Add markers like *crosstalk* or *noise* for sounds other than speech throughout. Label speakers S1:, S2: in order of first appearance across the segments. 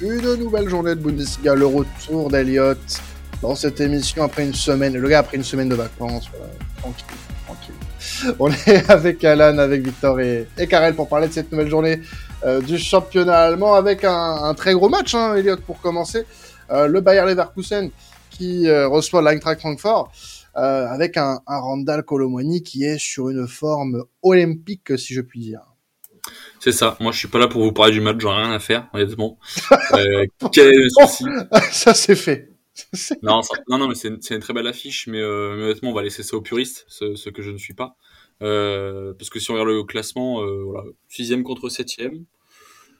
S1: une nouvelle journée de Bundesliga, le retour d'Eliott dans cette émission après une semaine. Le gars après une semaine de vacances, tranquille, tranquille. On *laughs* est avec Alan, avec Victor et, et Karel pour parler de cette nouvelle journée euh, du championnat allemand avec un, très gros match, hein, Elliot, pour commencer. Euh, le Bayer Leverkusen qui euh, reçoit l'Eintracht Francfort. avec un, un Randall Colomwani qui est sur une forme olympique, si je puis dire.
S2: C'est ça. Moi, je suis pas là pour vous parler du match. J'en ai rien à faire, honnêtement. Euh, *laughs* quel est le souci *laughs*
S1: Ça, c'est fait.
S2: non, non, non, mais c'est une, une, très belle affiche. Mais, euh, honnêtement, on va laisser ça aux puristes, ce, que je ne suis pas. Euh, parce que si on regarde le classement, voilà, sixième contre septième.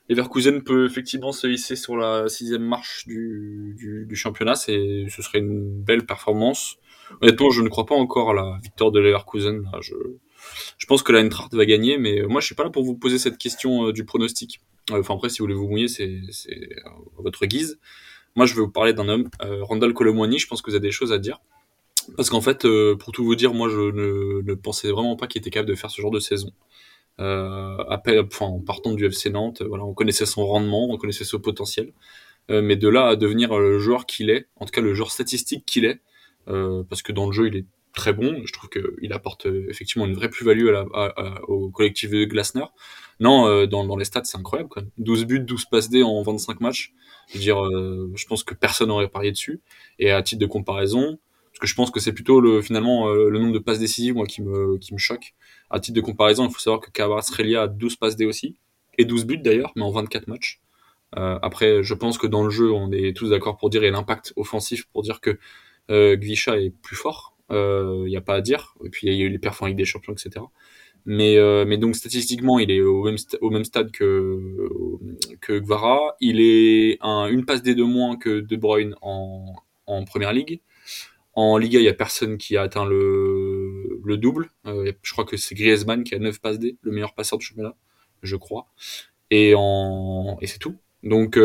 S2: Leverkusen peut effectivement se hisser sur la sixième marche du, du, du championnat. C'est, ce serait une belle performance. Honnêtement, je ne crois pas encore à la victoire de Leverkusen. Là, je, je pense que la Eintracht va gagner, mais moi je suis pas là pour vous poser cette question euh, du pronostic. Euh, enfin après, si vous voulez vous mouiller, c'est à votre guise. Moi je vais vous parler d'un homme, euh, Randall Colomwani. Je pense que vous avez des choses à dire. Parce qu'en fait, pour tout vous dire, moi je ne, pensais vraiment pas qu'il était capable de faire ce genre de saison. Euh, enfin, en partant du FC Nantes, voilà, on connaissait son rendement, on connaissait son potentiel, mais de là à devenir le joueur qu'il est, en tout cas le joueur statistique qu'il est, parce que dans le jeu il est très bon. Je trouve qu'il apporte euh, effectivement une vraie plus-value au collectif de Glasner. Non, euh, dans, les stats, c'est incroyable. Quand 12 buts, 12 passes D en 25 matchs. Je veux dire, euh, je pense que personne n'aurait parié dessus. Et à titre de comparaison, parce que je pense que c'est plutôt le, finalement le nombre de passes décisives moi, qui, me, choque. À titre de comparaison, il faut savoir que Kvaratskhelia a 12 passes D aussi. Et 12 buts d'ailleurs, mais en 24 matchs. après, je pense que dans le jeu, on est tous d'accord pour dire, et l'impact offensif pour dire que Gvisha est plus fort il euh, n'y a pas à dire. Et puis il y a eu les Ligue des Champions, etc. Mais, euh, mais donc statistiquement, il est au même, au même stade que, que Gvara. Il est un, une passe des deux moins que De Bruyne en, en Première Ligue. En Liga, il y a personne qui a atteint le, le double. Euh, je crois que c'est Griezmann qui a 9 passes D, le meilleur passeur de championnat, je crois. Et, et c'est tout. Donc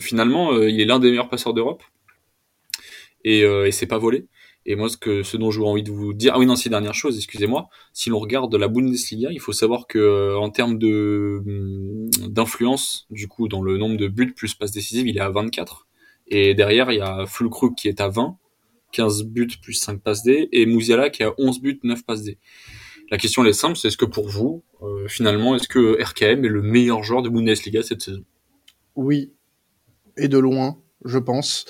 S2: finalement, il est l'un des meilleurs passeurs d'Europe. Et, et c'est pas volé. Et moi, ce, que, ce dont j'aurais envie de vous dire, ah oui, non, c'est dernière chose, excusez-moi. Si l'on regarde la Bundesliga, il faut savoir que euh, en termes de hum, d'influence, du coup, dans le nombre de buts plus passes décisives, il est à 24. Et derrière, il y a Fulkrug qui est à 20, 15 buts plus 5 passes D, et Mouziala qui a 11 buts, 9 passes D. La question elle est simple, c'est est-ce que pour vous, euh, finalement, est-ce que RKM est le meilleur joueur de Bundesliga cette saison?
S1: Oui, et de loin je pense.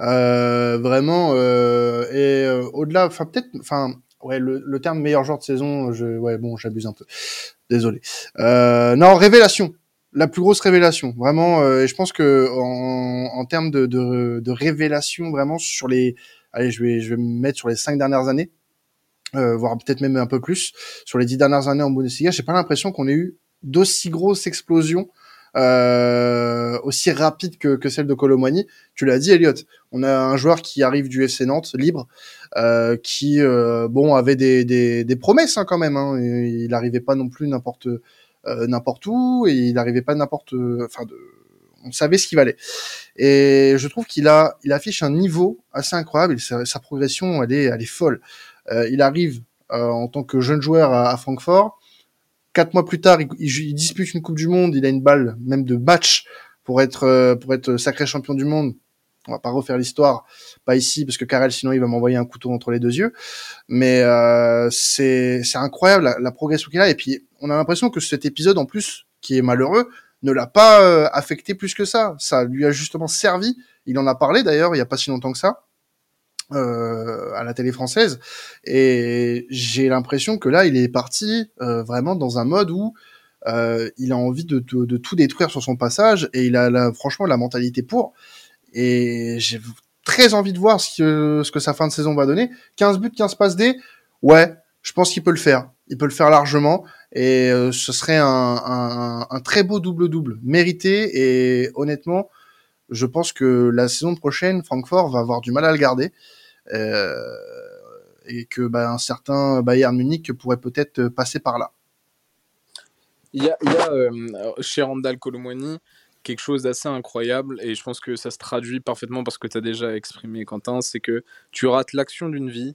S1: Euh, vraiment, euh, et euh, au-delà, enfin peut-être, enfin ouais, le, le, terme meilleur joueur de saison, je, ouais, bon, j'abuse un peu. Désolé. Euh, non, révélation. La plus grosse révélation, vraiment. et je pense que en, en termes de, de, de, révélation, vraiment sur les, allez, je vais, je vais me mettre sur les cinq dernières années, voire peut-être même un peu plus, sur les dix dernières années en Bundesliga, j'ai pas l'impression qu'on ait eu d'aussi grosses explosions euh, aussi rapide que, que celle de Colomani. Tu l'as dit, Elliot. On a un joueur qui arrive du FC Nantes, libre, euh, qui euh, bon avait des, des, des promesses hein, quand même. Hein. Il n'arrivait pas non plus n'importe euh, n'importe où et il n'arrivait pas n'importe. Enfin, de, on savait ce qu'il valait. Et je trouve qu'il a, il affiche un niveau assez incroyable. Sa, sa progression, elle est, elle est folle. Euh, il arrive en tant que jeune joueur à, à Francfort. Quatre mois plus tard, il, dispute une Coupe du Monde. Il a une balle, même de match, pour être euh, pour être sacré champion du monde. On va pas refaire l'histoire, pas ici parce que Karel sinon il va m'envoyer un couteau entre les deux yeux. Mais euh, c'est c'est incroyable la, progression qu'il a. Et puis on a l'impression que cet épisode en plus, qui est malheureux, ne l'a pas euh, affecté plus que ça. Ça lui a justement servi. Il en a parlé d'ailleurs il y a pas si longtemps que ça euh, à la télé française. Et j'ai l'impression que là, il est parti euh, vraiment dans un mode où euh, il a envie de, tout détruire sur son passage et il a franchement la mentalité pour. Et j'ai très envie de voir ce que, sa fin de saison va donner. 15 buts, 15 passes D, ouais, je pense qu'il peut le faire. Il peut le faire largement et euh, ce serait un très beau double-double mérité et honnêtement, je pense que la saison prochaine, Francfort va avoir du mal à le garder. Euh, et que bah, un certain Bayern Munich pourrait peut-être passer par là.
S3: Il y a, il y a euh, chez Randall Colomwani quelque chose d'assez incroyable et je pense que ça se traduit parfaitement parce que tu as déjà exprimé Quentin, c'est que tu rates l'action d'une vie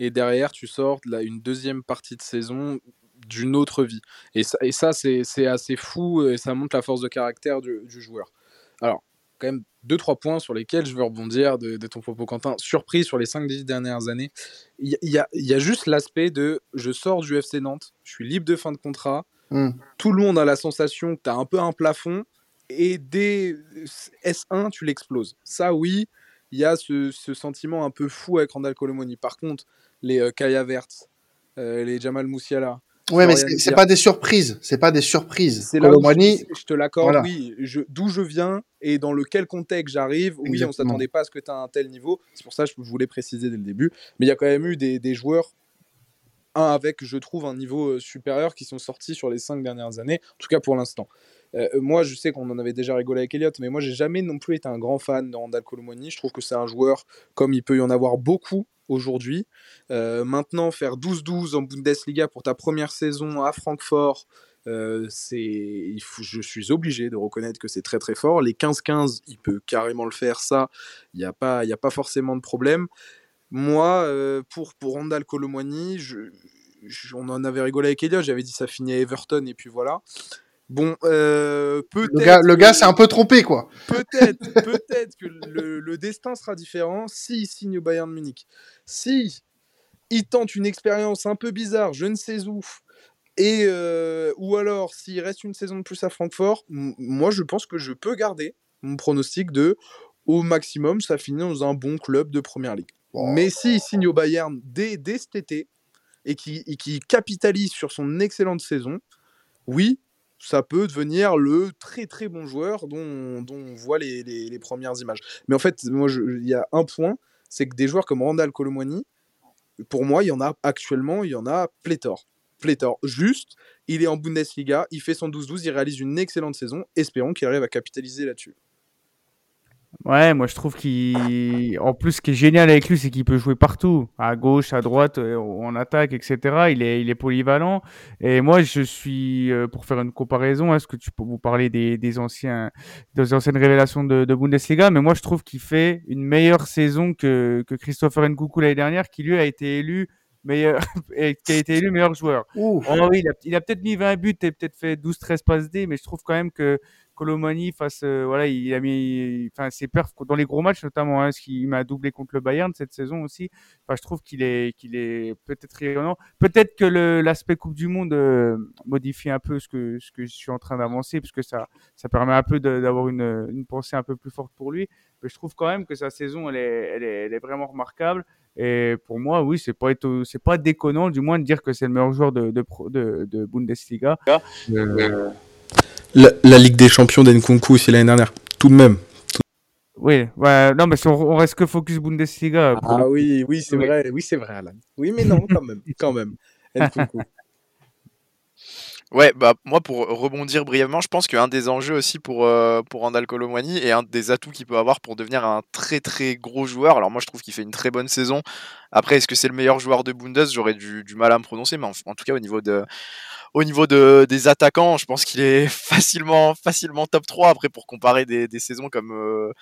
S3: et derrière tu sors une deuxième partie de saison d'une autre vie. Et ça, et ça c'est assez fou et ça montre la force de caractère du, du joueur. Alors, quand même deux, trois points sur lesquels je veux rebondir de, ton propos, Quentin. Surpris sur les cinq dernières années. Il y, a, juste l'aspect de je sors du FC Nantes, je suis libre de fin de contrat. Hmm. Tout le monde a la sensation que tu as un peu un plafond et dès S1, tu l'exploses. Ça, oui, il y a ce, sentiment un peu fou avec Randall Colomoni. Par contre, les euh, Kaya Vert, euh, les Jamal Moussiala,
S1: Ouais, mais c'est pas des surprises. C'est pas des surprises.
S3: C'est là où je, te l'accorde. Oui, d'où je viens et dans lequel contexte j'arrive. Oui, on s'attendait pas à ce que tu aies un tel niveau. C'est pour ça que je voulais préciser dès le début. Mais il y a quand même eu des, des joueurs un avec, je trouve, un niveau euh, supérieur qui sont sortis sur les cinq dernières années, en tout cas pour l'instant. Euh, moi, je sais qu'on en avait déjà rigolé avec Elliott, mais moi, j'ai jamais non plus été un grand fan de Randall Colomoni. Je trouve que c'est un joueur comme il peut y en avoir beaucoup aujourd'hui. Euh, maintenant, faire 12-12 en Bundesliga pour ta première saison à Francfort, euh, je suis obligé de reconnaître que c'est très très fort. Les 15-15, il peut carrément le faire, ça, il n'y a, pas, a pas forcément de problème. Moi, euh, pour, pour Randall Colomwani, je, on en avait rigolé avec Elliot, j'avais dit ça finit à Everton et puis voilà. Bon, euh, peut-être.
S1: Le gars, le gars s'est un peu trompé, quoi.
S3: Peut-être, *laughs* peut-être que le, destin sera différent s'il signe au Bayern Munich. Si il tente une expérience un peu bizarre, je ne sais où, et euh, ou alors s'il reste une saison de plus à Francfort, moi je pense que je peux garder mon pronostic de au maximum ça finit dans un bon club de première ligue. Mais s'il signe au Bayern dès, dès cet été et qui, qui capitalise sur son excellente saison, oui, ça peut devenir le très très bon joueur dont, on voit les, les, premières images. Mais en fait, moi, il y a un point, c'est que des joueurs comme Randall Colomwani, pour moi, il y en a actuellement, il y en a pléthore. Pléthore. Juste, il est en Bundesliga, il fait son 12-12, il réalise une excellente saison. Espérons qu'il arrive à capitaliser là-dessus.
S4: Ouais, moi je trouve qu'il. En plus, ce qui est génial avec lui, c'est qu'il peut jouer partout, à gauche, à droite, euh, en attaque, etc. Il est, il est polyvalent. Et moi, je suis, euh, pour faire une comparaison, est-ce que tu peux vous parler des, des anciens, des anciennes révélations de, de Bundesliga, mais moi je trouve qu'il fait une meilleure saison que, que Christopher Nkoukou l'année dernière, qui lui a été élu meilleur, *laughs* qui a été élu meilleur joueur. Oh, oui, il a, a peut-être mis 20 buts et peut-être fait 12-13 passes D, mais je trouve quand même que Colomani face, euh, voilà, il a mis, enfin, ses perfs dans les gros matchs notamment, hein, ce qui m'a doublé contre le Bayern cette saison aussi. Enfin, je trouve qu'il est, qu'il est peut-être rayonnant. Peut-être que l'aspect Coupe du Monde euh, modifie un peu ce que, ce que je suis en train d'avancer, puisque ça, ça permet un peu d'avoir une, une pensée un peu plus forte pour lui. Mais je trouve quand même que sa saison, elle est, elle est, elle est vraiment remarquable. Et pour moi, oui, c'est pas c'est pas déconnant, du moins de dire que c'est le meilleur joueur de, de, de, de Bundesliga.
S3: Euh, la, Ligue des Champions d'Enkunku aussi l'année dernière, tout de même.
S4: Oui, ouais, non, mais on, reste que focus Bundesliga.
S3: Ah oui, oui, c'est vrai, oui, c'est vrai, Alan. Oui, mais non, quand même, *laughs* quand même.
S5: Ouais, bah moi pour rebondir brièvement, je pense qu'un des enjeux aussi pour euh, pour Randall Colomwani et un des atouts qu'il peut avoir pour devenir un très très gros joueur. Alors moi je trouve qu'il fait une très bonne saison. Après est-ce que c'est le meilleur joueur de Bundes? J'aurais du, du, mal à me prononcer, mais en, tout cas au niveau de au niveau de, des attaquants, je pense qu'il est *laughs* facilement, facilement top 3. Après, pour comparer des, des saisons comme, euh,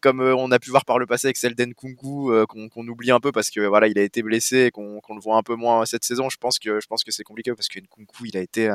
S5: comme euh, on a pu voir par le passé avec celle d'Enkunku, euh, qu'on oublie un peu parce que voilà, il a été blessé et qu'on le voit un peu moins cette saison. Je pense que, je pense que c'est compliqué parce que Nkunku, il a été,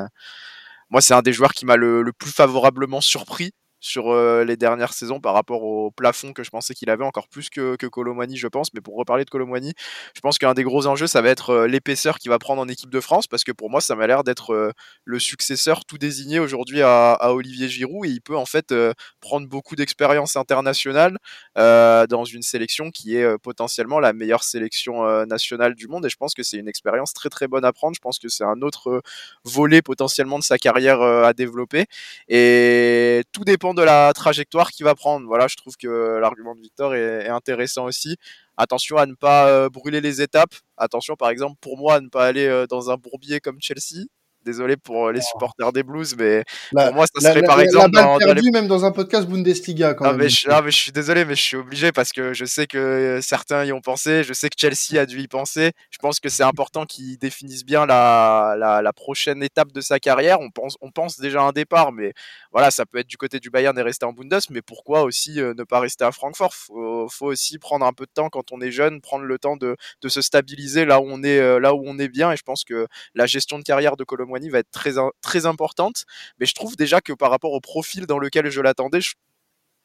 S5: moi, c'est un des joueurs qui m'a le, le, plus favorablement surpris sur euh, les dernières saisons par rapport au plafond que je pensais qu'il avait encore plus que, que Colomani je pense. Mais pour reparler de Colomani je pense qu'un des gros enjeux ça va être euh, l'épaisseur qu'il va prendre en équipe de France parce que pour moi ça m'a l'air d'être euh, le successeur tout désigné aujourd'hui à, à, Olivier Giroud. Et il peut en fait prendre beaucoup d'expérience internationale dans une sélection qui est potentiellement la meilleure sélection nationale du monde. Et je pense que c'est une expérience très très bonne à prendre. Je pense que c'est un autre volet potentiellement de sa carrière à développer. Et tout dépend de la trajectoire qu'il va prendre. Je trouve que l'argument de Victor est, intéressant aussi. Attention à ne pas euh, brûler les étapes. Attention, par exemple, pour moi, à ne pas aller euh, dans un bourbier comme Chelsea. Désolé pour euh, les oh. supporters des Blues, mais pour moi, ça serait par exemple.
S1: dans, même dans un podcast Bundesliga. Quand
S5: ah, Mais je, mais je suis désolé, mais je suis obligé parce que je sais que certains y ont pensé. Je sais que Chelsea a dû y penser. Je pense que c'est important qu'ils définissent bien la, la, la, prochaine étape de sa carrière. On pense, on pense déjà à un départ, mais voilà, ça peut être du côté du Bayern et rester en Bundes, mais pourquoi aussi euh, ne pas rester à Francfort? Faut, faut aussi prendre un peu de temps quand on est jeune, prendre le temps de, de se stabiliser là où on est, euh, là où on est bien. Et je pense que la gestion de carrière de Va être très, très importante. Mais je trouve déjà que par rapport au profil dans lequel je l'attendais,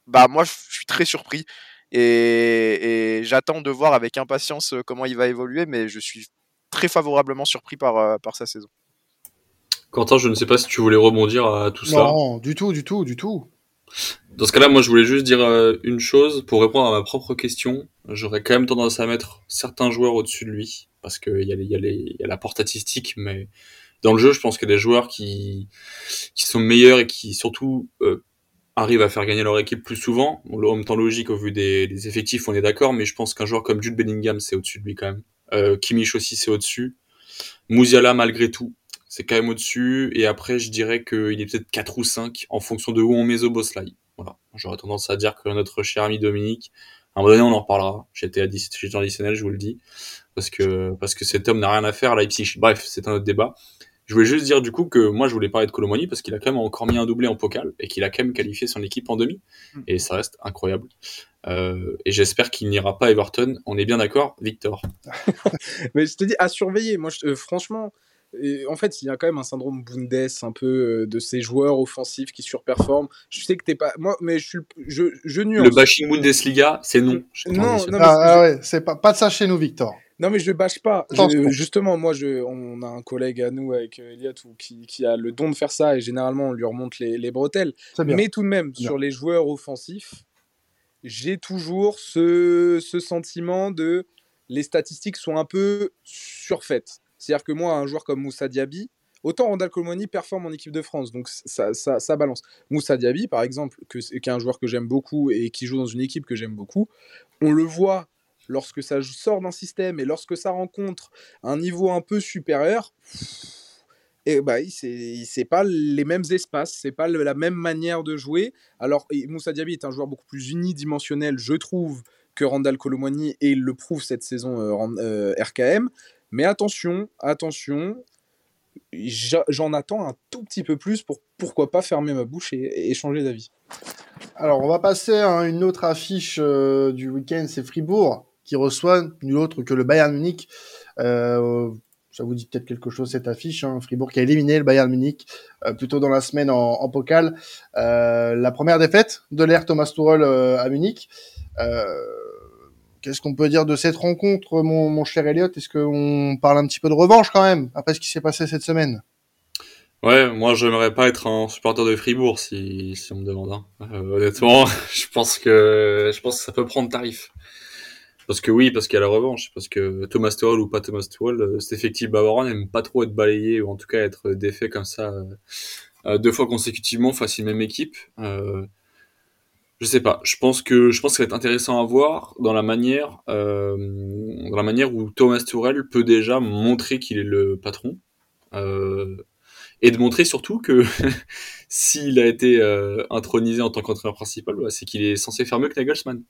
S5: bah moi je suis très surpris et, et j'attends de voir avec impatience comment il va évoluer, mais je suis très favorablement surpris par, par sa saison.
S2: Quentin, je ne sais pas si tu voulais rebondir à tout ça.
S1: Non, du tout, du tout, du tout.
S2: Dans ce cas-là, moi, je voulais juste dire euh, une chose pour répondre à ma propre question. J'aurais quand même tendance à mettre certains joueurs au-dessus de lui parce qu'il y, y a la porte statistique, mais dans le jeu, je pense a des joueurs qui, qui sont meilleurs et qui surtout euh, arrivent à faire gagner leur équipe plus souvent. En même temps logique au vu des, des effectifs, on est d'accord, mais je pense qu'un joueur comme Jude Bellingham, c'est au-dessus de lui quand même. Euh, Kimmich aussi, c'est au-dessus. Mouziala, malgré tout, c'est quand même au-dessus. Et après, je dirais qu'il est peut-être 4 ou 5 en fonction de où on met Zoboslai. Voilà. J'aurais tendance à dire que notre cher ami Dominique, à un moment donné, on en reparlera. J'étais additionnel, je vous le dis. Parce que, parce que cet homme n'a rien à faire à Leipzig. Bref, c'est un autre débat. Je voulais juste dire du coup que moi je voulais parler de Colomoni parce qu'il a quand même encore mis un doublé en pokal et qu'il a quand même qualifié son équipe en demi et ça reste incroyable. Euh, et j'espère qu'il n'ira pas à Everton. On est bien d'accord, Victor. *laughs*
S3: Mais je te dis à surveiller. Moi, je, euh, franchement, et en fait, il y a quand même un syndrome Bundes un peu euh, de ces joueurs offensifs qui surperforment. Je sais que t'es pas moi, mais je suis je, je nuance.
S2: Le bashing Bundesliga, c'est non.
S3: Non, non,
S1: ah, ah, ouais, c'est pas pas de ça chez nous, Victor.
S3: Non, mais je bâche pas. Je, justement, moi, je, on a un collègue à nous avec euh, Elliot qui, qui, a le don de faire ça et généralement, on lui remonte les, les bretelles. Mais tout de même, sur les joueurs offensifs, j'ai toujours ce, ce sentiment de les statistiques sont un peu surfaites. C'est-à-dire que moi, un joueur comme Moussa Diaby, autant Randall Colomoni performe en équipe de France, donc ça, ça, ça balance. Moussa Diaby, par exemple, que, qui est un joueur que j'aime beaucoup et qui joue dans une équipe que j'aime beaucoup, on le voit lorsque ça sort d'un système et lorsque ça rencontre un niveau un peu supérieur, et bah, c'est pas les mêmes espaces, c'est pas la même manière de jouer. Alors, Moussa Diaby est un joueur beaucoup plus unidimensionnel, je trouve, que Randall Colomoni et il le prouve cette saison euh, euh, RKM. Mais attention, attention, j'en attends un tout petit peu plus pour pourquoi pas fermer ma bouche et, changer d'avis.
S1: Alors, on va passer à une autre affiche euh, du week-end, c'est Fribourg qui reçoit nul autre que le Bayern Munich. Euh, ça vous dit peut-être quelque chose cette affiche, hein, Fribourg qui a éliminé le Bayern Munich euh, plutôt dans la semaine en, en pokal. la première défaite de l'ère Thomas Tuchel à Munich. Qu'est-ce qu'on peut dire de cette rencontre, mon, cher Elliot Est-ce qu'on parle un petit peu de revanche quand même, après ce qui s'est passé cette semaine?
S2: Ouais, moi j'aimerais pas être un supporter de Fribourg si, si on me demande. Hein. Euh, honnêtement, *laughs* je pense que je pense que ça peut prendre tarif. Parce que oui, parce qu'il y a la revanche, parce que Thomas Tuchel ou pas Thomas Tuchel, euh, cet effectif bavarois n'aime pas trop être balayé ou en tout cas être défait comme ça euh, deux fois consécutivement face à une même équipe. Euh, je sais pas. Je pense que je pense que ça va être intéressant à voir dans la manière euh, dans la manière où Thomas Tuchel peut déjà montrer qu'il est le patron et de montrer surtout que *laughs* s'il a été intronisé en tant qu'entraîneur principal, bah, c'est qu'il est censé faire mieux que Nagelsmann.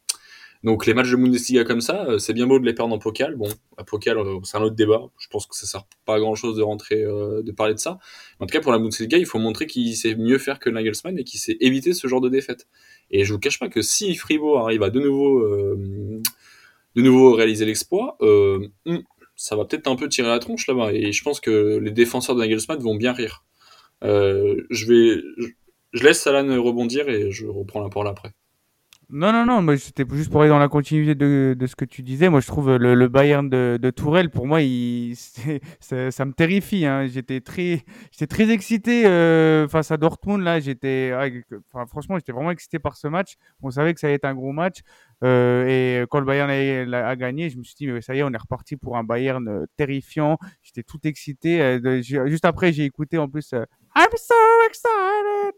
S2: Donc les matchs de Bundesliga comme ça, euh, c'est bien beau de les perdre en Pokal. Bon, à Pokal, euh, c'est un autre débat. Je pense que ça sert pas à grand chose de rentrer, euh, de parler de ça. En tout cas, pour la Bundesliga, il faut montrer qu'il sait mieux faire que Nagelsmann et qu'il sait éviter ce genre de défaite. Et je vous cache pas que si Fribourg arrive à de nouveau, de nouveau réaliser l'exploit, hmm, ça va peut-être un peu tirer la tronche là-bas. Et je pense que les défenseurs de Nagelsmann vont bien rire. je vais, je, laisse Alan rebondir et je reprends la parole après.
S4: Non, non, non, moi c'était juste pour aller dans la continuité de, ce que tu disais. Moi je trouve le, Bayern de, de, Tourelle, pour moi, *laughs* ça, me terrifie. Hein. J'étais très, excité euh, face à Dortmund. Là, enfin, franchement, j'étais vraiment excité par ce match. On savait que ça allait être un gros match. Euh, et quand le Bayern a, gagné, je me suis dit, mais ça y est, on est reparti pour un Bayern euh, terrifiant. J'étais tout excité. Juste après, j'ai écouté en plus I'm so excited.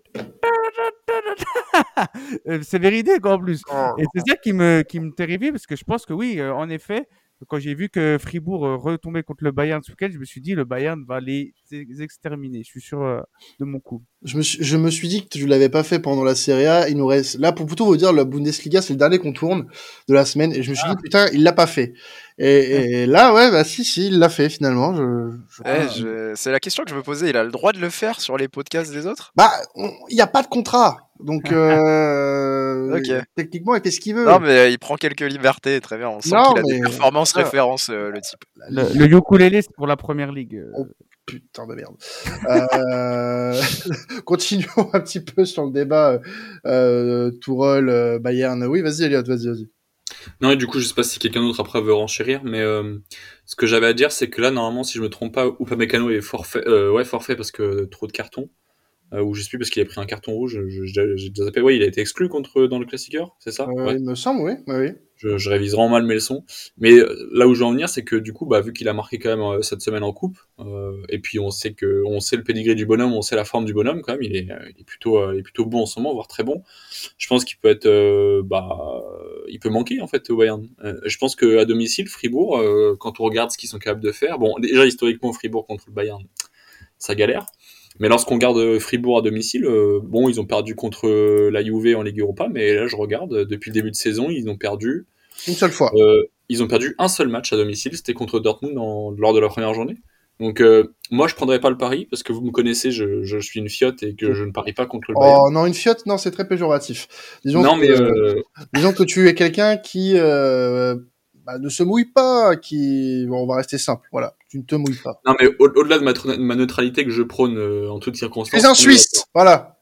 S4: *laughs* c'est véridique en plus. Oh. Et c'est ça qui me, qui me terrifie parce que je pense que oui, euh, en effet, quand j'ai vu que Fribourg euh, retombait contre le Bayern ce week je me suis dit le Bayern va les exterminer. Je suis sûr euh, de mon coup.
S1: Je me, suis, je me suis dit que tu l'avais pas fait pendant la Serie A. Il nous reste là pour plutôt vous dire la Bundesliga c'est le dernier qu'on tourne de la semaine et je me suis dit ah. putain il l'a pas fait. Et, et, là ouais bah si si il l'a fait finalement. Je,
S5: je, eh, C'est la question que je me posais. Il a le droit de le faire sur les podcasts des autres?
S1: Bah il n'y a pas de contrat. Donc, *laughs* euh, techniquement, il fait ce qu'il veut.
S5: Non, mais il prend quelques libertés, très bien. On sent qu'il a des performances références, euh, le type.
S4: Le, le ukulélé, c'est pour la première ligue.
S1: On Putain de merde. Euh... *laughs* Continuons un petit peu sur le débat euh, Tourol, euh, Bayern. Oui, vas-y, Elliot, vas-y, vas-y.
S2: Non, et du coup, je sais pas si quelqu'un d'autre après veut renchérir, mais euh, ce que j'avais à dire, c'est que là, normalement, si je me trompe pas, Upamecano est forfait, euh, ouais, forfait parce que trop de cartons. Euh, ou je suis parce qu'il a pris un carton rouge. J'ai déjà zappé. Ouais, il a été exclu contre dans le classiqueur, c'est ça?
S1: Euh,
S2: Ouais.
S1: Il me semble, oui.
S2: Je, je révise vraiment mal mes leçons. Mais euh, là où je veux en venir, c'est que du coup, bah, vu qu'il a marqué quand même euh, cette semaine en coupe, euh, et puis on sait que on sait le pédigré du bonhomme, on sait la forme du bonhomme quand même. Il est, euh, il est plutôt, euh, il est plutôt bon en ce moment, voire très bon. Je pense qu'il peut être, euh, bah, euh, il peut manquer en fait au Bayern. Euh, je pense que à domicile, Fribourg, euh, quand on regarde ce qu'ils sont capables de faire, bon, déjà historiquement Fribourg contre le Bayern, ça galère. Mais lorsqu'on regarde Fribourg à domicile, euh, bon, ils ont perdu contre la Juve en Ligue Europa, mais là je regarde, euh, depuis le début de saison, ils ont perdu
S1: Une seule fois.
S2: euh, ils ont perdu un seul match à domicile, c'était contre Dortmund en- lors de la première journée. Donc euh, moi je prendrais pas le pari parce que vous me connaissez, je, je suis une fiotte et que je ne parie pas contre le Bayern.
S1: Oh non, une fiotte, non, c'est très péjoratif. Disons
S2: non
S1: que,
S2: mais euh,
S1: disons que tu es quelqu'un qui euh, bah, ne se mouille pas, qui, bon, on va rester simple, voilà, tu ne te mouilles pas.
S2: non mais au- au-delà de ma, tr- ma neutralité que je prône euh, en toutes
S1: Tu
S2: circonstances.
S1: es un
S2: on est
S1: Suisse,
S2: d'accord.
S1: voilà.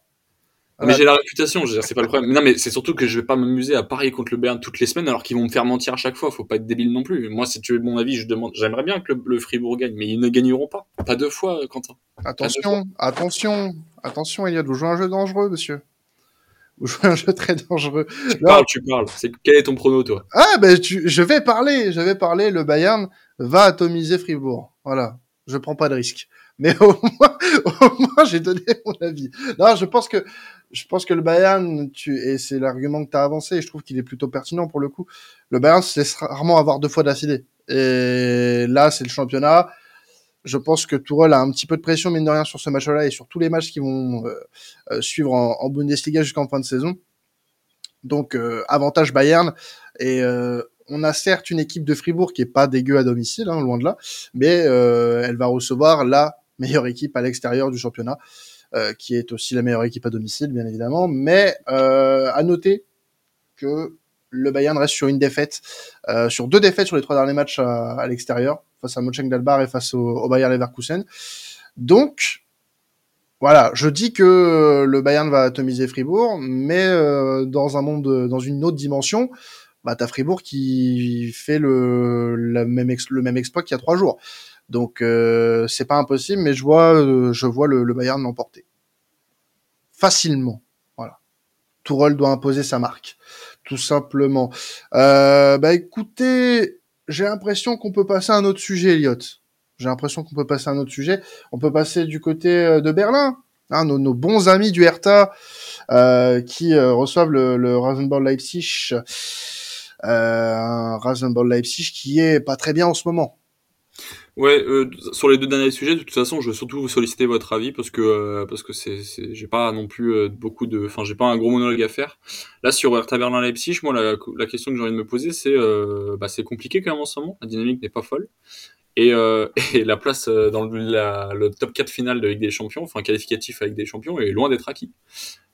S2: Mais j'ai la réputation, je veux dire, c'est pas le problème. Mais non mais c'est surtout que je vais pas m'amuser à parier contre le Bayern toutes les semaines alors qu'ils vont me faire mentir à chaque fois. Faut pas être débile non plus. Moi si tu veux mon avis, je demande, j'aimerais bien que le, le Fribourg gagne, mais ils ne gagneront pas. Pas deux fois, euh, Quentin.
S1: Attention, attention, attention, Elliot, vous jouez un jeu dangereux, monsieur. Vous jouez un jeu très dangereux.
S2: Tu
S1: Non.
S2: parles, tu parles. Quel est ton prono toi?
S1: Ah, ben, tu, je vais parler, je vais parler. Le Bayern va atomiser Fribourg. Voilà. Je prends pas de risque. Mais *laughs* au moins, au moins, j'ai donné mon avis. Non, je pense que, je pense que le Bayern, tu, et c'est l'argument que tu as avancé, et je trouve qu'il est plutôt pertinent pour le coup. Le Bayern se laisse rarement avoir deux fois d'affilée. Et là, c'est le championnat. Je pense que Tourelle a un petit peu de pression, mine de rien, sur ce match-là et sur tous les matchs qui vont euh, euh, suivre en, en Bundesliga jusqu'en fin de saison. Donc, euh, avantage Bayern. Et euh, on a certes une équipe de Fribourg qui est pas dégueu à domicile, hein, loin de là, mais euh, elle va recevoir la meilleure équipe à l'extérieur du championnat, euh, qui est aussi la meilleure équipe à domicile, bien évidemment. Mais euh, à noter que le Bayern reste sur une défaite, sur deux défaites sur les trois derniers matchs à, l'extérieur, face à Mönchengladbach et face au, au Bayer Leverkusen. Donc, voilà, je dis que le Bayern va atomiser Fribourg, mais dans un monde, dans une autre dimension, bah t'as Fribourg qui fait le, même ex- le même exploit qu'il y a trois jours. Donc euh, c'est pas impossible, mais je vois, euh, je vois le, le Bayern l'emporter facilement. Voilà, Tourelle doit imposer sa marque, tout simplement. Euh, bah écoutez, j'ai l'impression qu'on peut passer à un autre sujet, Elliot. J'ai l'impression qu'on peut passer à un autre sujet. On peut passer du côté euh, de Berlin. Hein, nos, nos bons amis du Hertha euh, qui reçoivent le, le Rasenball Leipzig. Euh, un Rasenball Leipzig qui est pas très bien en ce moment.
S2: Ouais, euh, sur les deux derniers sujets, de toute façon, je veux surtout solliciter votre avis parce que euh, parce que c'est j'ai pas non plus euh, beaucoup de, enfin j'ai pas un gros monologue à faire. Là sur Hertha Berlin Leipzig, moi la, question que j'ai envie de me poser, c'est bah c'est compliqué quand même en ce moment. La dynamique n'est pas folle et, *laughs* la place dans le, la, top 4 final de Ligue des Champions, enfin qualificatif avec des champions, est loin d'être acquis.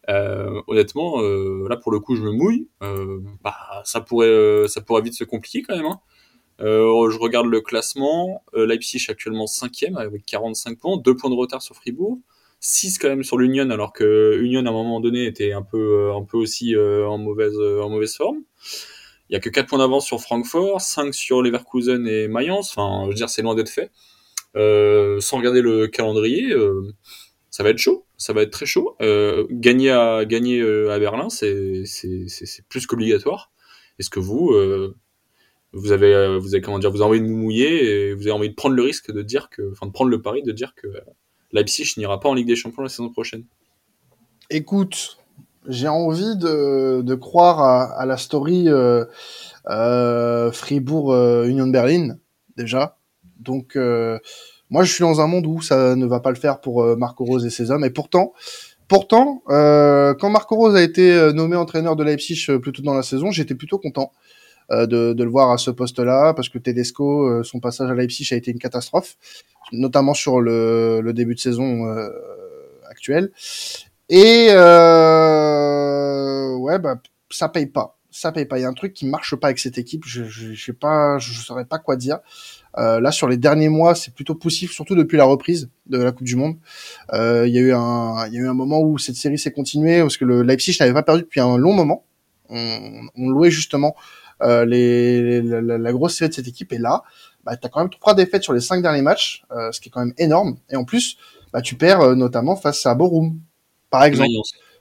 S2: Euh, honnêtement, euh, là pour le coup, je me mouille. Euh, bah ça pourrait ça pourrait vite se compliquer quand même. Hein. Je regarde le classement. Leipzig actuellement 5 avec 45 points, 2 points de retard sur Fribourg, 6 quand même sur l'Union, alors que Union à un moment donné était un peu, un peu aussi en, mauvaise, en mauvaise forme. Il y a que 4 points d'avance sur Francfort, 5 sur Leverkusen et Mayence. Enfin, je veux dire, c'est loin d'être fait. Sans regarder le calendrier, ça va être chaud. Ça va être très chaud. Euh, gagner à, euh, Berlin, c'est plus qu'obligatoire. Est-ce que vous, euh, vous avez, vous avez comment dire, vous avez envie de vous mouiller et vous avez envie de prendre le risque de dire que, enfin, de prendre le pari de dire que Leipzig n'ira pas en Ligue des Champions la saison prochaine?
S1: Écoute, j'ai envie de, croire à, la story euh, euh, Fribourg euh, Union de Berlin déjà. Donc moi je suis dans un monde où ça ne va pas le faire pour euh, Marco Rose et ses hommes. Et pourtant, pourtant, euh, quand Marco Rose a été euh, nommé entraîneur de Leipzig plus tôt dans la saison, j'étais plutôt content de, le voir à ce poste-là parce que Tedesco, son passage à Leipzig a été une catastrophe, notamment sur le, début de saison actuel. Et ouais, bah ça paye pas. ça paye pas. Il y a un truc qui marche pas avec cette équipe. Je, je, je sais pas, je saurais pas quoi dire. Euh, là, sur les derniers mois, c'est plutôt poussif, surtout depuis la reprise de la Coupe du Monde. Euh, il y a eu un, y a eu un moment où cette série s'est continuée parce que le Leipzig n'avait pas perdu depuis un long moment. On, on louait justement euh, les, la, la, la, grosse série de cette équipe et là, bah, tu as quand même trois défaites sur les cinq derniers matchs, euh, ce qui est quand même énorme. Et en plus, bah, tu perds euh, notamment face à Borum, par exemple.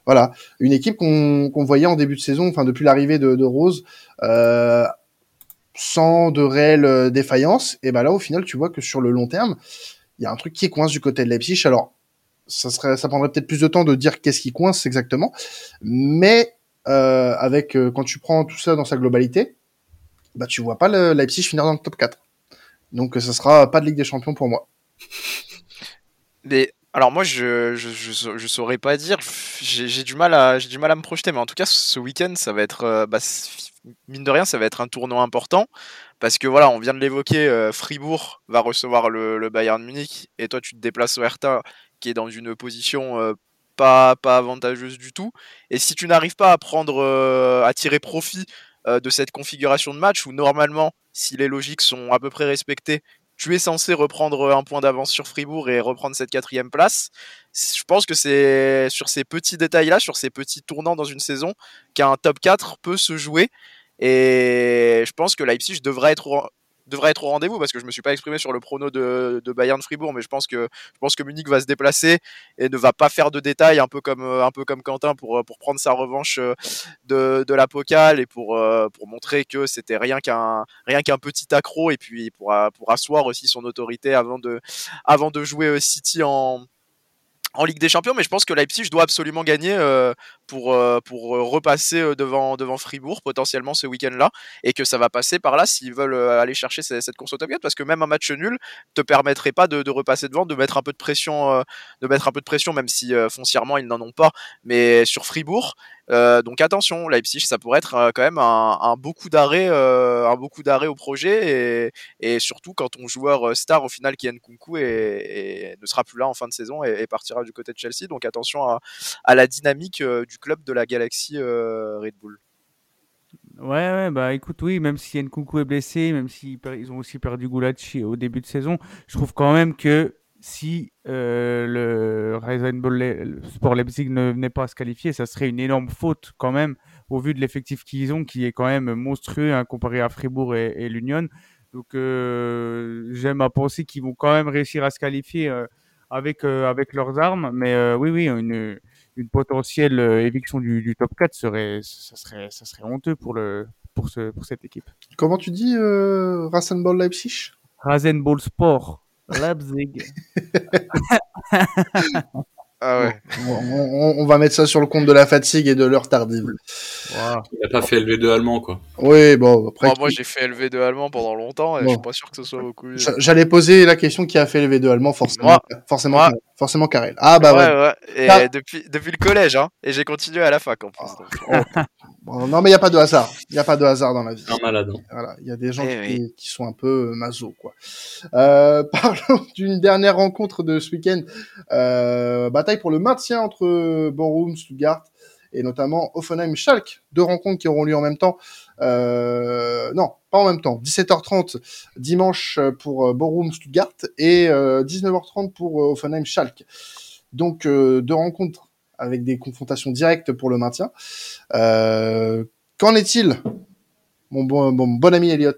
S1: Voilà, une équipe qu'on qu'on voyait en début de saison, enfin depuis l'arrivée de, de Rose, euh, sans de réelle euh, défaillance. Et ben là, au final, tu vois que sur le long terme, il y a un truc qui coince du côté de Leipzig. Alors, ça serait, ça prendrait peut-être plus de temps de dire qu'est-ce qui coince exactement, mais euh, avec euh, quand tu prends tout ça dans sa globalité, bah tu vois pas le Leipzig finir dans le top 4. Donc ça sera pas de Ligue des Champions pour moi.
S5: Mais alors moi je je, je, saurais pas dire, j'ai du mal à j'ai du mal à me projeter, mais en tout cas ce week-end ça va être bah, mine de rien ça va être un tournoi important parce que voilà on vient de l'évoquer, euh, Fribourg va recevoir le, Bayern Munich et toi tu te déplaces au Hertha qui est dans une position euh, pas pas avantageuse du tout. Et si tu n'arrives pas à prendre euh, à tirer profit de cette configuration de match où normalement si les logiques sont à peu près respectées tu es censé reprendre un point d'avance sur Fribourg et reprendre cette quatrième place. Je pense que c'est sur ces petits détails-là, sur ces petits tournants dans une saison, qu'un top 4 peut se jouer. Et je pense que Leipzig devrait être devrait être au rendez-vous parce que je me suis pas exprimé sur le prono de, de Bayern Fribourg mais je pense que je pense que Munich va se déplacer et ne va pas faire de détails un peu comme un peu comme Quentin pour pour prendre sa revanche de, de la Pokal et pour pour montrer que c'était rien qu'un rien qu'un petit accro et puis pour pour asseoir aussi son autorité avant de avant de jouer City en en Ligue des Champions, mais je pense que Leipzig doit absolument gagner euh, pour, euh, pour repasser euh, devant, devant Fribourg potentiellement ce week-end-là, et que ça va passer par là s'ils veulent aller chercher cette, course au top 4, parce que même un match nul te permettrait pas de, repasser devant, de mettre un peu de pression, de mettre un peu de pression, même si foncièrement ils n'en ont pas, mais sur Fribourg. donc attention, Leipzig, ça pourrait être quand même un, un beau d'arrêt, un beau d'arrêt au projet, et, surtout quand ton joueur star au final et, et ne sera plus là en fin de saison et, et, partira du côté de Chelsea. Donc attention à, la dynamique du club de la galaxie euh, Red Bull.
S4: Ouais, ouais, bah écoute, oui, même si Nkunku est blessé, même s'ils ils ont aussi perdu Gulacsi au début de saison, je trouve quand même que si euh, le Reisenball Sport Leipzig ne venait pas à se qualifier, ça serait une énorme faute quand même, au vu de l'effectif qu'ils ont, qui est quand même monstrueux hein, comparé à Fribourg et, l'Union. Donc euh, j'aime à penser qu'ils vont quand même réussir à se qualifier euh, avec, euh, avec leurs armes, mais euh, oui, oui, une une potentielle euh, éviction du, du, top 4 serait ça serait ça serait honteux pour le pour ce pour cette équipe.
S1: Comment tu dis euh, Rasenball Leipzig?
S4: Rasenball Sport Leipzig. *laughs*
S5: Ah ouais.
S1: On, on, on, va mettre ça sur le compte de la fatigue et de l'heure tardive.
S2: Wow. Il n'a pas fait LV2 allemand, quoi.
S1: Oui, bon, après.
S5: Moi, moi j'ai fait LV2 allemand pendant longtemps et bon. je suis pas sûr que ce soit beaucoup.
S1: J'allais poser la question qui a fait LV2 allemand, forcément. Moi, forcément,
S5: moi,
S1: forcément Karel. Ah, bah
S5: ouais. ouais. Et ah. depuis, depuis le collège, hein. Et j'ai continué à la fac en plus.
S1: Ah. Bon, non, mais il n'y a pas de hasard. Il n'y a pas de hasard dans la vie.
S2: Un malade. Hein.
S1: Voilà, il y a des gens eh qui, oui. qui, sont un peu maso, quoi. Euh, *laughs* parlons d'une dernière rencontre de ce week-end. Euh, bataille pour le maintien entre Borum, Stuttgart et notamment Offenheim Schalke. Deux rencontres qui auront lieu en même temps. Euh, non, pas en même temps. 17h30 dimanche pour Borum, Stuttgart et 19h30 pour Offenheim Schalke. Donc deux rencontres avec des confrontations directes pour le maintien. Euh, Qu'en est-il, mon bon, mon bon ami Elliot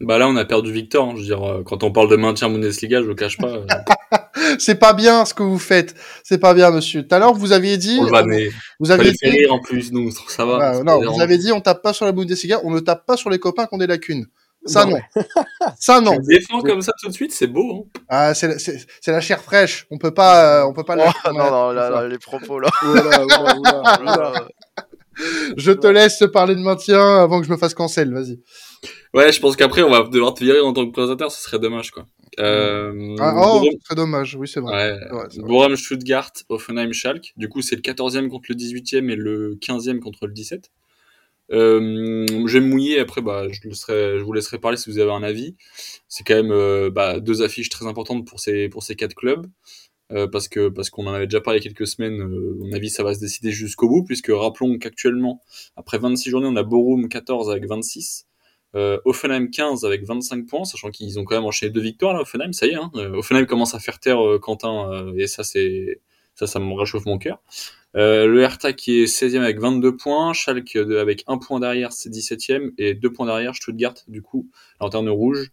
S2: Bah là, on a perdu Victor. Hein. Je veux dire, euh, quand on parle de maintien Bundesliga, je le cache pas. Euh. *laughs*
S1: c'est pas bien ce que vous faites. C'est pas bien, monsieur. Tout à l'heure, vous aviez dit.
S2: On mais
S1: vous aviez
S2: dit. rire en plus, nous, ça va.
S1: Ah, non, vous avez dit, on tape pas sur la Bundesliga, on ne tape pas sur les copains qui ont des lacunes. Ça non. *laughs* ça non.
S2: Tu défends comme ça tout de suite, c'est beau. Hein
S1: ah, c'est c'est la chair fraîche. On peut pas, euh, on peut pas.
S5: Oh, non, non, là, là, les propos là.
S1: oula, oula, *laughs* oula, je te laisse parler de maintien avant que je me fasse cancel. Vas-y.
S2: Ouais, je pense qu'après on va devoir te virer en tant que présentateur, ce serait dommage quoi. Euh,
S1: ah, oh, serait dommage. Oui, c'est vrai.
S2: Ouais. Ouais, Bochum, Stuttgart, Offenheim, Schalke. Du coup, c'est le 14e contre le 18e et le 15e contre le 17. Euh, je vais me mouiller après, bah, je, vous laisserai parler si vous avez un avis. C'est quand même euh, bah, deux affiches très importantes pour ces, quatre clubs. euh, parce qu'on en avait déjà parlé quelques semaines. Euh, mon avis, ça va se décider jusqu'au bout, puisque rappelons qu'actuellement, après 26 journées, on a Borum 14 avec 26. Euh, Offenheim 15 avec 25 points, sachant qu'ils ont quand même enchaîné deux victoires là, Offenheim, ça y est. Hein. Euh, Offenheim commence à faire taire euh, Quentin, euh, et ça, ça me réchauffe mon cœur. Euh, le Hertha qui est 16e avec 22 points, Schalke avec un point derrière, c'est 17e, et deux points derrière, Stuttgart, du coup, lanterne rouge.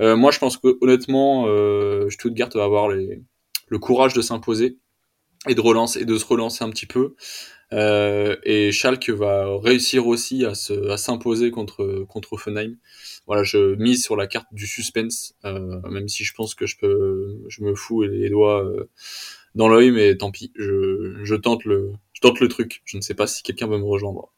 S2: Euh, moi, je pense que honnêtement, euh, Stuttgart va avoir le courage de s'imposer et de relancer et de se relancer un petit peu. Et Schalke va réussir aussi à se à s'imposer contre contre Offenheim. Voilà, je mise sur la carte du suspense, même si je pense que je peux, je me fous les doigts dans l'œil, mais tant pis, je, je tente le, je tente le truc. Je ne sais pas si quelqu'un veut me rejoindre.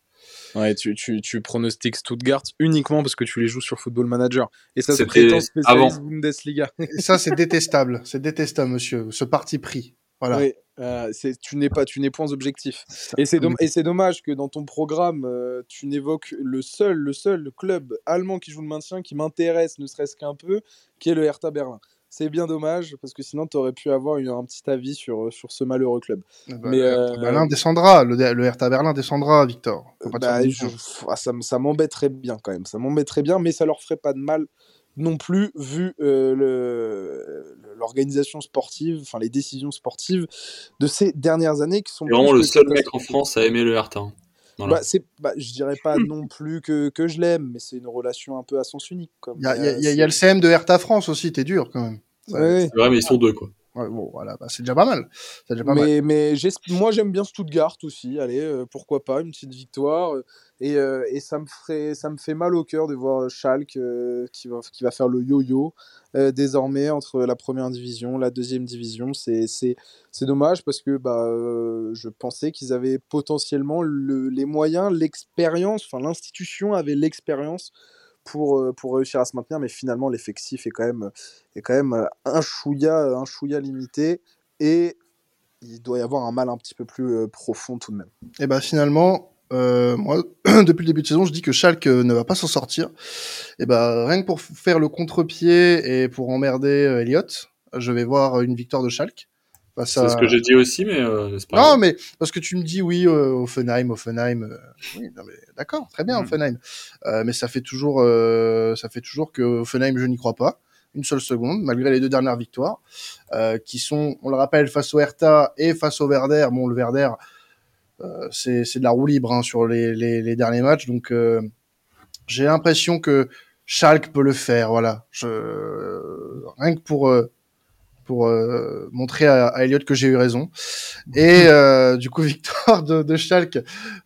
S3: Ouais, tu, tu, tu pronostiques Stuttgart uniquement parce que tu les joues sur Football Manager. Et ça se
S2: C'était
S3: prétend spécialiste
S2: avant.
S3: Bundesliga.
S1: Et ça, c'est détestable. C'est détestable, monsieur. Ce parti pris. Voilà.
S3: Oui, euh, c'est- tu n'es pas, tu n'es point objectif. Et c'est domm- et c'est dommage que dans ton programme, euh, tu n'évoques le seul, le seul club allemand qui joue le maintien qui m'intéresse, ne serait-ce qu'un peu, qui est le Hertha Berlin. C'est bien dommage parce que sinon tu aurais pu avoir une- un petit avis sur, sur ce malheureux club.
S1: Bah,
S3: Mais,
S1: le
S3: euh,
S1: Berlin descendra. Le, le Hertha Berlin descendra, Victor. Pas
S3: Bah, je- ah, ça, ça m'embêterait bien quand même. Ça m'embêterait bien, mais ça leur ferait pas de mal non plus vu euh, l'organisation sportive, enfin les décisions sportives de ces dernières années qui sont
S2: vraiment le seul mec en. France à aimer le Hertha. hein. Voilà.
S3: Bah, c'est, bah, je dirais pas non plus que, que je l'aime, mais c'est une relation un peu à sens unique.
S1: Il y
S3: euh,
S1: y a le CM de Hertha France aussi. T'es dur, quand même.
S3: Ouais.
S2: C'est vrai, mais ils sont deux, quoi.
S1: Ouais, bon, voilà. Bah, c'est déjà pas mal. Déjà pas mal.
S3: Mais, mais j'esp- moi j'aime bien Stuttgart aussi, allez, euh, pourquoi pas, une petite victoire. Et, euh, et ça, me ferait, ça me fait mal au cœur de voir Schalke euh, qui, va, qui va faire le yo-yo euh, désormais entre la première division, la deuxième division. C'est c'est- c'est dommage parce que bah, euh, je pensais qu'ils avaient potentiellement le- les moyens, l'expérience, enfin l'institution avait l'expérience pour, euh, pour réussir à se maintenir, mais finalement l'effectif est quand même, est quand même euh, un chouïa, un chouïa limité et il doit y avoir un mal un petit peu plus euh, profond tout de même.
S1: Et bah finalement, euh, moi, *clears throat* depuis le début de saison, je dis que Schalke euh, ne va pas s'en sortir. Et bah rien que pour faire le contre-pied et pour emmerder euh, Elliott, je vais voir une victoire de Schalke. Face
S2: C'est ce que j'ai dit aussi, mais euh, pas
S1: Non, mais parce que tu me dis oui, euh, Offenheim, Offenheim. euh, oui, non, mais d'accord, très bien,
S2: Mm.
S1: Offenheim. Euh, mais ça fait toujours, euh, ça fait toujours que Offenheim, je n'y crois pas. Une seule seconde, malgré les deux dernières victoires, euh, qui sont, on le rappelle, face au Hertha et face au Werder. Bon, le Werder, euh, c'est c'est de la roue libre hein, sur les, les, les derniers matchs, donc j'ai l'impression que Schalke peut le faire. Voilà, je, rien que pour pour euh, montrer à, à Elliot que j'ai eu raison. *laughs* Et euh, du coup, *laughs* victoire de, de Schalke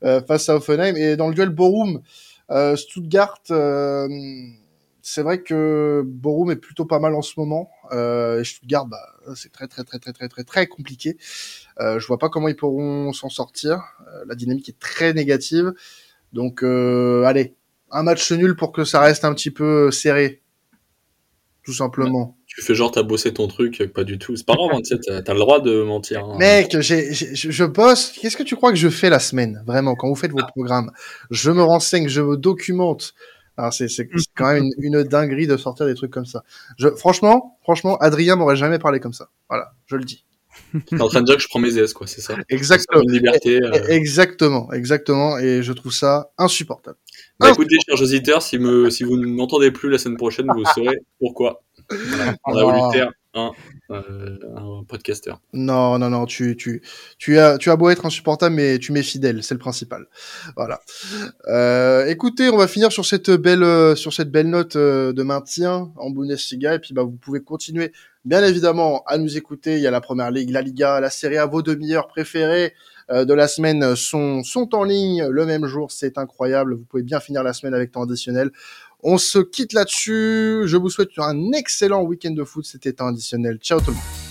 S1: euh, face à Offenheim. Et dans le duel Borum, euh, Stuttgart, euh, c'est vrai que Borum est plutôt pas mal en ce moment. Euh, Stuttgart, bah, c'est très très très très très très très compliqué. Euh, je vois pas comment ils pourront s'en sortir. Euh, la dynamique est très négative. Donc, euh, allez, un match nul pour que ça reste un petit peu serré, tout simplement.
S2: Tu fais genre t'as bossé ton truc, pas du tout. C'est pas grave, hein, tu sais, t'as t'as le droit de mentir. hein.
S1: Mec, j'ai, j'ai- je je bosse. Qu'est-ce que tu crois que je fais la semaine, vraiment, quand vous faites vos programmes? Je me renseigne, je me documente. Alors c'est, c'est, c'est quand même une, une dinguerie de sortir des trucs comme ça. Je, franchement, franchement, Adrien m'aurait jamais parlé comme ça. Voilà, je le dis.
S2: T'es en train de dire que je prends mes aises, quoi, c'est ça?
S1: Exactement.
S2: Une liberté. euh.
S1: Exactement, exactement. Et je trouve ça insupportable.
S2: Bah, écoutez, chers auditeurs, si, me, si vous ne m'entendez plus la semaine prochaine, vous saurez pourquoi. On a voulu faire un, euh, un podcaster.
S1: Non, non, non, tu, tu, tu as, tu as beau être insupportable, mais tu m'es fidèle, c'est le principal. Voilà. Euh, écoutez, on va finir sur cette belle, euh, sur cette belle note euh, de maintien en Bundesliga, et puis bah vous pouvez continuer, bien évidemment, à nous écouter. Il y a la Première Ligue, la Liga, la Serie A, vos demi-heures préférées euh, de la semaine sont sont en ligne le même jour. C'est incroyable. Vous pouvez bien finir la semaine avec temps additionnel. On se quitte là-dessus. Je vous souhaite un excellent week-end de foot. C'était temps additionnel. Ciao tout le monde.